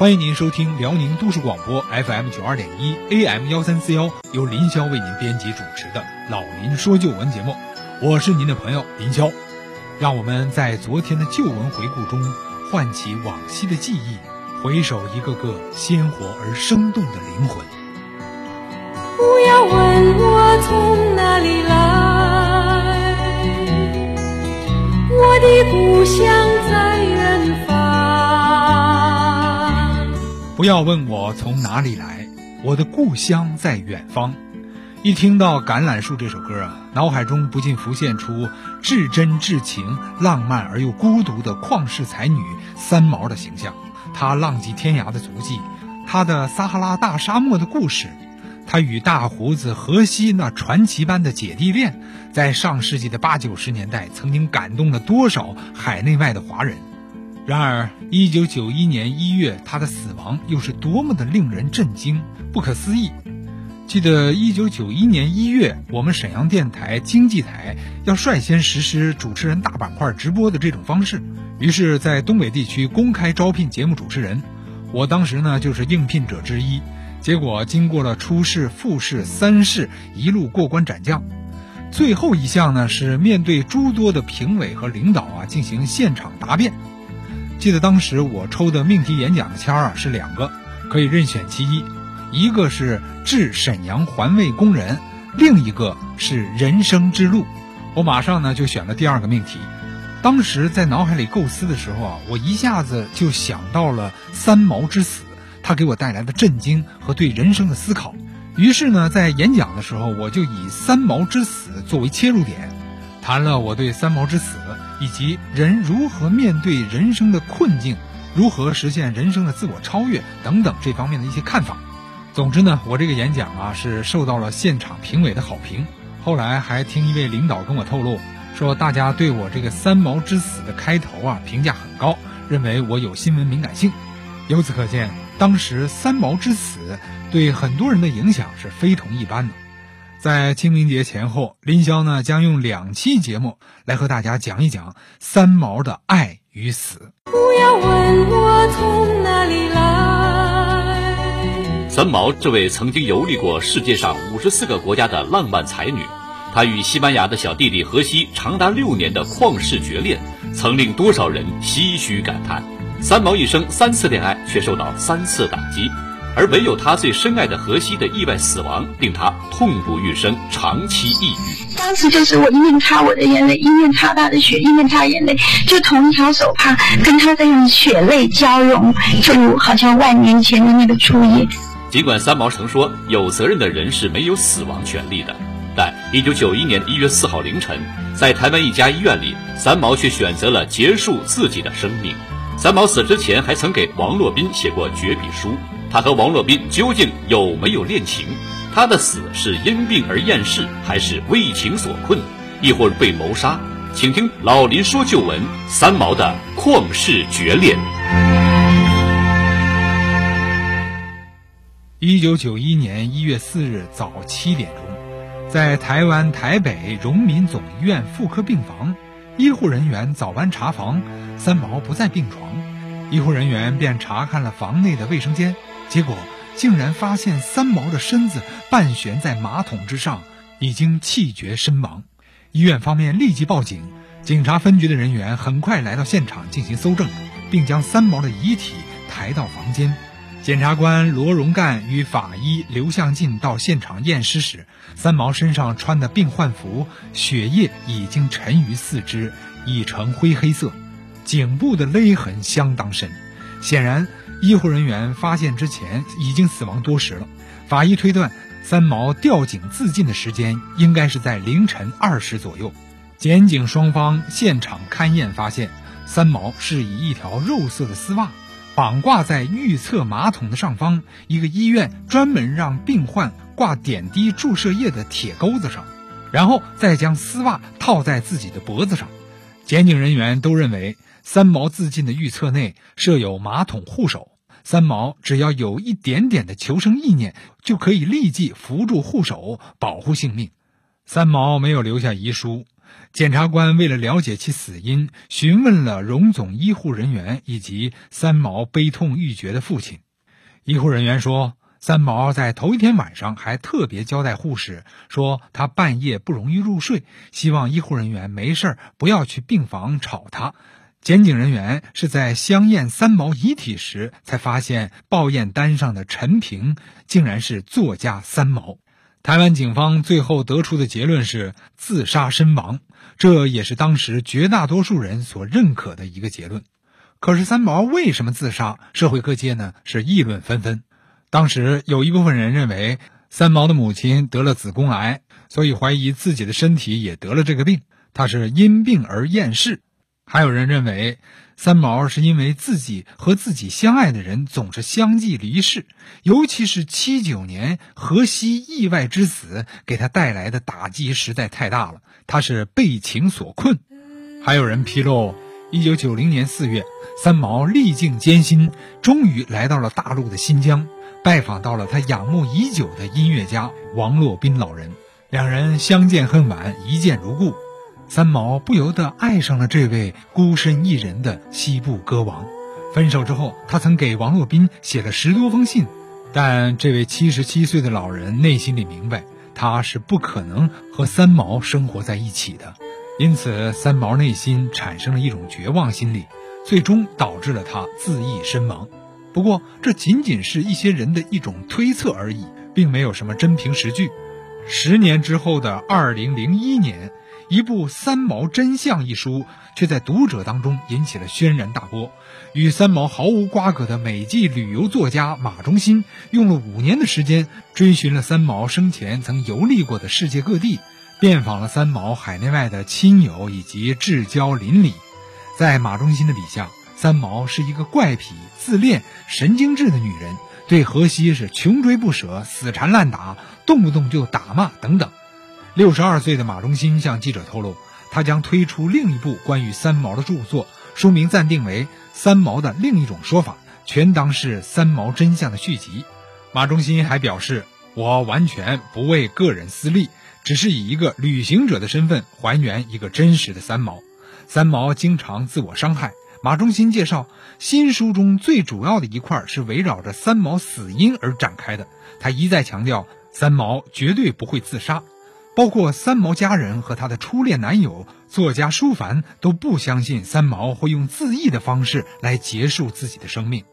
欢迎您收听辽宁都市广播 FM 九二点一 AM 幺三四幺，由林霄为您编辑主持的《老林说旧闻》节目，我是您的朋友林霄。让我们在昨天的旧闻回顾中，唤起往昔的记忆，回首一个个鲜活而生动的灵魂。不要问我从哪里来，我的故乡在远不要问我从哪里来，我的故乡在远方。一听到《橄榄树》这首歌啊，脑海中不禁浮现出至真至情、浪漫而又孤独的旷世才女三毛的形象。她浪迹天涯的足迹，她的撒哈拉大沙漠的故事，她与大胡子荷西那传奇般的姐弟恋，在上世纪的八九十年代曾经感动了多少海内外的华人。然而，一九九一年一月，他的死亡又是多么的令人震惊、不可思议。记得一九九一年一月，我们沈阳电台经济台要率先实施主持人大板块直播的这种方式，于是，在东北地区公开招聘节目主持人。我当时呢就是应聘者之一。结果经过了初试、复试、三试，一路过关斩将，最后一项呢是面对诸多的评委和领导啊进行现场答辩。记得当时我抽的命题演讲的签儿啊是两个，可以任选其一。一个是致沈阳环卫工人，另一个是人生之路。我马上呢就选了第二个命题。当时在脑海里构思的时候啊，我一下子就想到了三毛之死，他给我带来的震惊和对人生的思考。于是呢，在演讲的时候，我就以三毛之死作为切入点，谈了我对三毛之死以及人如何面对人生的困境，如何实现人生的自我超越等等这方面的一些看法。总之呢，我这个演讲啊是受到了现场评委的好评。后来还听一位领导跟我透露，说大家对我这个“三毛之死”的开头啊评价很高，认为我有新闻敏感性。由此可见，当时“三毛之死”对很多人的影响是非同一般的。在清明节前后，林霄呢将用两期节目来和大家讲一讲三毛的爱与死。不要问我从哪里来，三毛这位曾经游历过世界上五十四个国家的浪漫才女，她与西班牙的小弟弟荷西长达六年的旷世绝恋，曾令多少人唏嘘感叹。三毛一生三次恋爱，却受到三次打击，而唯有他最深爱的荷西的意外死亡，令他痛不欲生，长期抑郁。当时就是我一面擦我的眼泪，一面擦他的血，一面擦眼泪，就同一条手帕跟他这样血泪交融，就好像万年前的那个初夜。尽管三毛曾说有责任的人是没有死亡权利的，但一九九一年一月四号凌晨，在台湾一家医院里，三毛却选择了结束自己的生命。三毛死之前还曾给王洛宾写过绝笔书，他和王洛宾究竟有没有恋情？他的死是因病而厌世，还是为情所困，亦或被谋杀？请听老林说旧闻：三毛的旷世绝恋。一九九一年一月四日早七点钟，在台湾台北荣民总医院妇科病房，医护人员早班查房，三毛不在病床，医护人员便查看了房内的卫生间，结果竟然发现三毛的身子半悬在马桶之上，已经气绝身亡。医院方面立即报警，警察分局的人员很快来到现场进行搜证，并将三毛的遗体抬到房间。检察官罗荣干与法医刘向进到现场验尸时，三毛身上穿的病患服血液已经沉于四肢，已呈灰黑色，颈部的勒痕相当深。显然，医护人员发现之前已经死亡多时了。法医推断，三毛吊颈自尽的时间应该是在凌晨二时左右。检警双方现场勘验发现，三毛是以一条肉色的丝袜。绑挂在预测马桶的上方一个医院专门让病患挂点滴注射液的铁钩子上，然后再将丝袜套在自己的脖子上。检警人员都认为三毛自尽的预测内设有马桶护手，三毛只要有一点点的求生意念，就可以立即扶住护手保护性命。三毛没有留下遗书，检察官为了了解其死因，询问了荣总医护人员以及三毛悲痛欲绝的父亲。医护人员说，三毛在头一天晚上还特别交代护士说，他半夜不容易入睡，希望医护人员没事不要去病房吵他。检警人员是在相验三毛遗体时，才发现报验单上的陈平竟然是作家三毛。台湾警方最后得出的结论是自杀身亡，这也是当时绝大多数人所认可的一个结论。可是三毛为什么自杀？社会各界呢是议论纷纷。当时有一部分人认为三毛的母亲得了子宫癌，所以怀疑自己的身体也得了这个病，他是因病而厌世。还有人认为。三毛是因为自己和自己相爱的人总是相继离世，尤其是七九年荷西意外之死，给他带来的打击实在太大了。他是被情所困。还有人披露，一九九零年四月，三毛历尽艰辛，终于来到了大陆的新疆，拜访到了他仰慕已久的音乐家王洛宾老人。两人相见恨晚，一见如故。三毛不由得爱上了这位孤身一人的西部歌王。分手之后，他曾给王洛宾写了十多封信，但这位七十七岁的老人内心里明白，他是不可能和三毛生活在一起的。因此，三毛内心产生了一种绝望心理，最终导致了他自缢身亡。不过，这仅仅是一些人的一种推测而已，并没有什么真凭实据。十年之后的二零零一年。一部《三毛真相》一书，却在读者当中引起了轩然大波。与三毛毫无瓜葛的美籍旅游作家马忠心，用了五年的时间，追寻了三毛生前曾游历过的世界各地，遍访了三毛海内外的亲友以及至交邻里。在马忠心的笔下，三毛是一个怪癖、自恋、神经质的女人，对荷西是穷追不舍、死缠烂打，动不动就打骂等等。六十二岁的马忠新向记者透露，他将推出另一部关于三毛的著作，书名暂定为《三毛的另一种说法》，全当是《三毛真相》的续集。马忠新还表示：“我完全不为个人私利，只是以一个旅行者的身份还原一个真实的三毛。三毛经常自我伤害。”马忠新介绍，新书中最主要的一块是围绕着三毛死因而展开的。他一再强调，三毛绝对不会自杀。包括三毛家人和他的初恋男友作家舒凡都不相信三毛会用自缢的方式来结束自己的生命。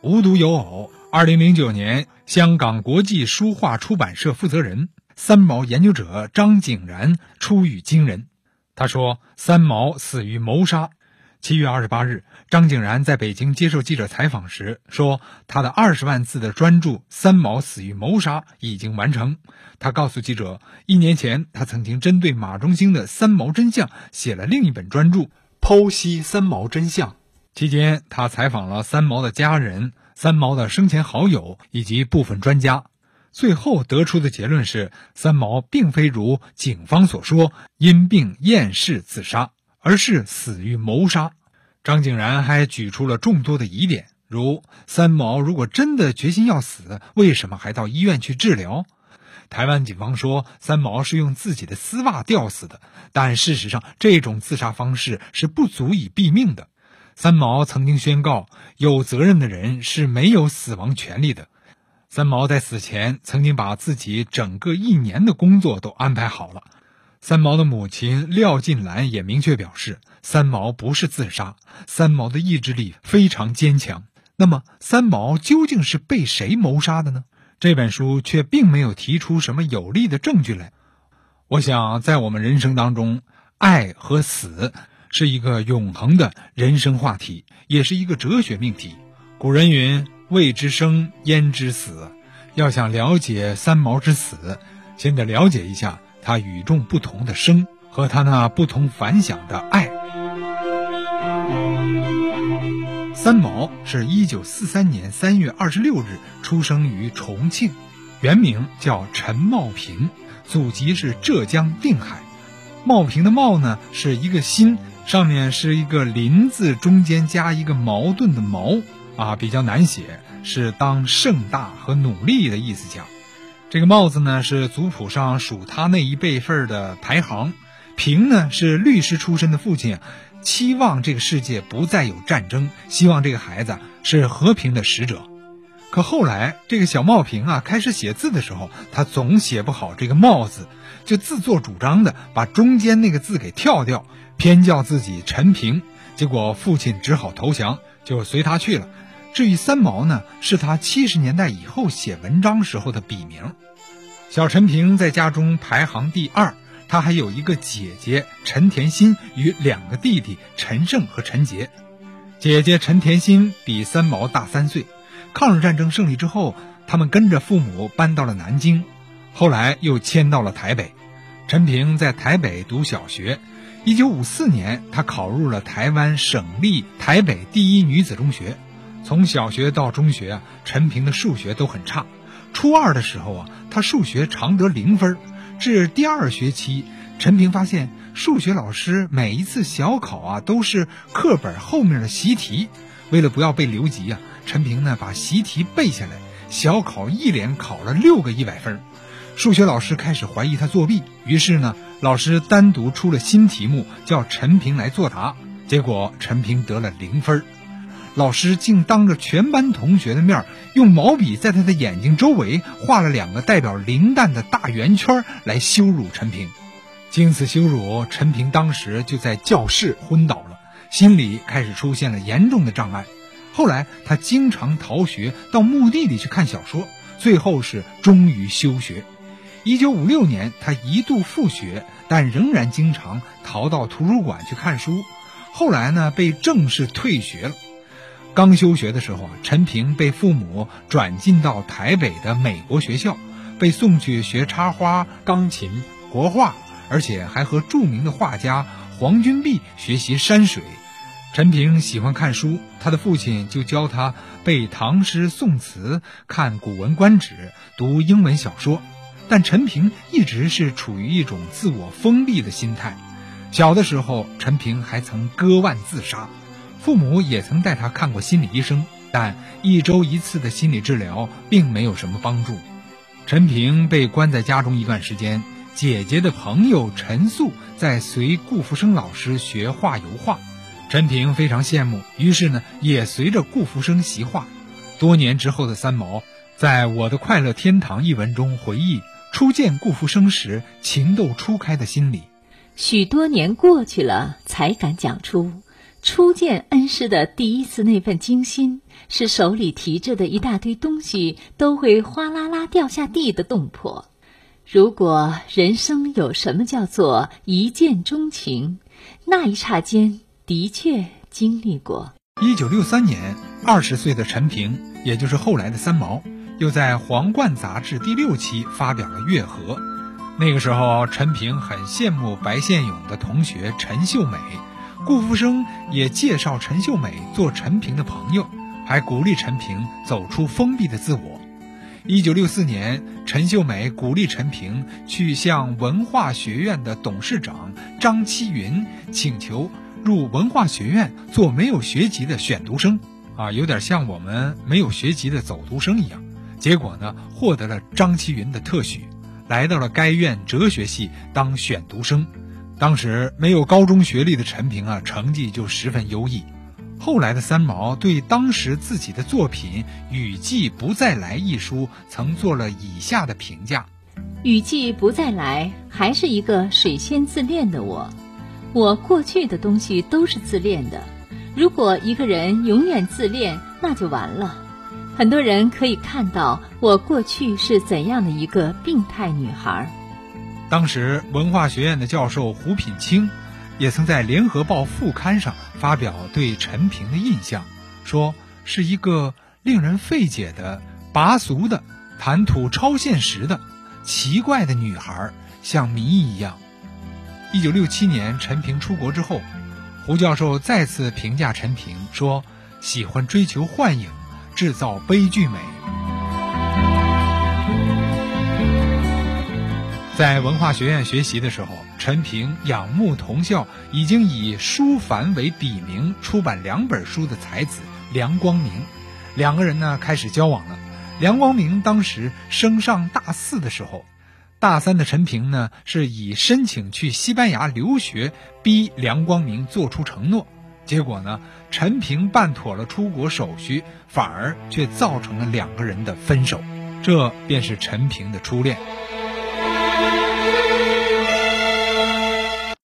无独有偶，二零零九年，香港国际书画出版社负责人、三毛研究者张景然出语惊人，他说：“三毛死于谋杀。”七月二十八日，张景然在北京接受记者采访时说：“他的二十万字的专著《三毛死于谋杀》已经完成。”他告诉记者，一年前他曾经针对马中兴的《三毛真相》写了另一本专著，剖析三毛真相。期间，他采访了三毛的家人、三毛的生前好友以及部分专家，最后得出的结论是：三毛并非如警方所说因病厌世自杀。而是死于谋杀。张景然还举出了众多的疑点，如三毛如果真的决心要死，为什么还到医院去治疗？台湾警方说三毛是用自己的丝袜吊死的，但事实上这种自杀方式是不足以毙命的。三毛曾经宣告，有责任的人是没有死亡权利的。三毛在死前曾经把自己整个一年的工作都安排好了。三毛的母亲廖进兰也明确表示，三毛不是自杀，三毛的意志力非常坚强。那么，三毛究竟是被谁谋杀的呢？这本书却并没有提出什么有力的证据来。我想，在我们人生当中，爱和死是一个永恒的人生话题，也是一个哲学命题。古人云：“未知生，焉知死？”要想了解三毛之死，先得了解一下。他与众不同的生和他那不同凡响的爱。三毛是一九四三年三月二十六日出生于重庆，原名叫陈茂平，祖籍是浙江定海。茂平的茂呢是一个心，上面是一个林字，中间加一个矛盾的矛啊，比较难写，是当盛大和努力的意思讲。这个帽子呢，是族谱上属他那一辈份的排行，平呢是律师出身的父亲，期望这个世界不再有战争，希望这个孩子是和平的使者。可后来这个小茂平啊，开始写字的时候，他总写不好这个“帽”字，就自作主张的把中间那个字给跳掉，偏叫自己陈平。结果父亲只好投降，就随他去了。至于三毛呢，是他七十年代以后写文章时候的笔名。小陈平在家中排行第二，他还有一个姐姐陈甜心与两个弟弟陈胜和陈杰。姐姐陈甜心比三毛大三岁。抗日战争胜利之后，他们跟着父母搬到了南京，后来又迁到了台北。陈平在台北读小学。一九五四年，他考入了台湾省立台北第一女子中学。从小学到中学啊，陈平的数学都很差。初二的时候啊，他数学常得零分。至第二学期，陈平发现数学老师每一次小考啊都是课本后面的习题。为了不要被留级啊，陈平呢把习题背下来，小考一连考了六个一百分。数学老师开始怀疑他作弊，于是呢，老师单独出了新题目，叫陈平来作答。结果陈平得了零分。老师竟当着全班同学的面，用毛笔在他的眼睛周围画了两个代表零蛋的大圆圈，来羞辱陈平。经此羞辱，陈平当时就在教室昏倒了。心里开始出现了严重的障碍，后来他经常逃学到墓地里去看小说，最后是终于休学。一九五六年，他一度复学，但仍然经常逃到图书馆去看书。后来呢，被正式退学了。刚休学的时候啊，陈平被父母转进到台北的美国学校，被送去学插花、钢琴、国画，而且还和著名的画家黄君璧学习山水。陈平喜欢看书，他的父亲就教他背唐诗宋词、看《古文观止》、读英文小说。但陈平一直是处于一种自我封闭的心态。小的时候，陈平还曾割腕自杀，父母也曾带他看过心理医生，但一周一次的心理治疗并没有什么帮助。陈平被关在家中一段时间，姐姐的朋友陈素在随顾福生老师学画油画。陈平非常羡慕，于是呢，也随着顾福生习画。多年之后的三毛，在我的快乐天堂一文中回忆初见顾福生时情窦初开的心理。许多年过去了，才敢讲出初见恩师的第一次那份惊心，是手里提着的一大堆东西都会哗啦啦掉下地的动魄。如果人生有什么叫做一见钟情，那一刹间。的确经历过。一九六三年，二十岁的陈平，也就是后来的三毛，又在《皇冠》杂志第六期发表了《月河》。那个时候，陈平很羡慕白献勇的同学陈秀美，顾福生也介绍陈秀美做陈平的朋友，还鼓励陈平走出封闭的自我。一九六四年，陈秀美鼓励陈平去向文化学院的董事长张七云请求。入文化学院做没有学籍的选读生，啊，有点像我们没有学籍的走读生一样。结果呢，获得了张其云的特许，来到了该院哲学系当选读生。当时没有高中学历的陈平啊，成绩就十分优异。后来的三毛对当时自己的作品《雨季不再来》一书，曾做了以下的评价：雨季不再来，还是一个水仙自恋的我。我过去的东西都是自恋的，如果一个人永远自恋，那就完了。很多人可以看到我过去是怎样的一个病态女孩。当时文化学院的教授胡品清，也曾在《联合报》副刊上发表对陈平的印象，说是一个令人费解的、拔俗的、谈吐超现实的、奇怪的女孩，像谜一样。一九六七年，陈平出国之后，胡教授再次评价陈平说：“喜欢追求幻影，制造悲剧美。”在文化学院学习的时候，陈平仰慕同校已经以舒凡为笔名出版两本书的才子梁光明，两个人呢开始交往了。梁光明当时升上大四的时候。大三的陈平呢，是以申请去西班牙留学逼梁光明做出承诺。结果呢，陈平办妥了出国手续，反而却造成了两个人的分手。这便是陈平的初恋。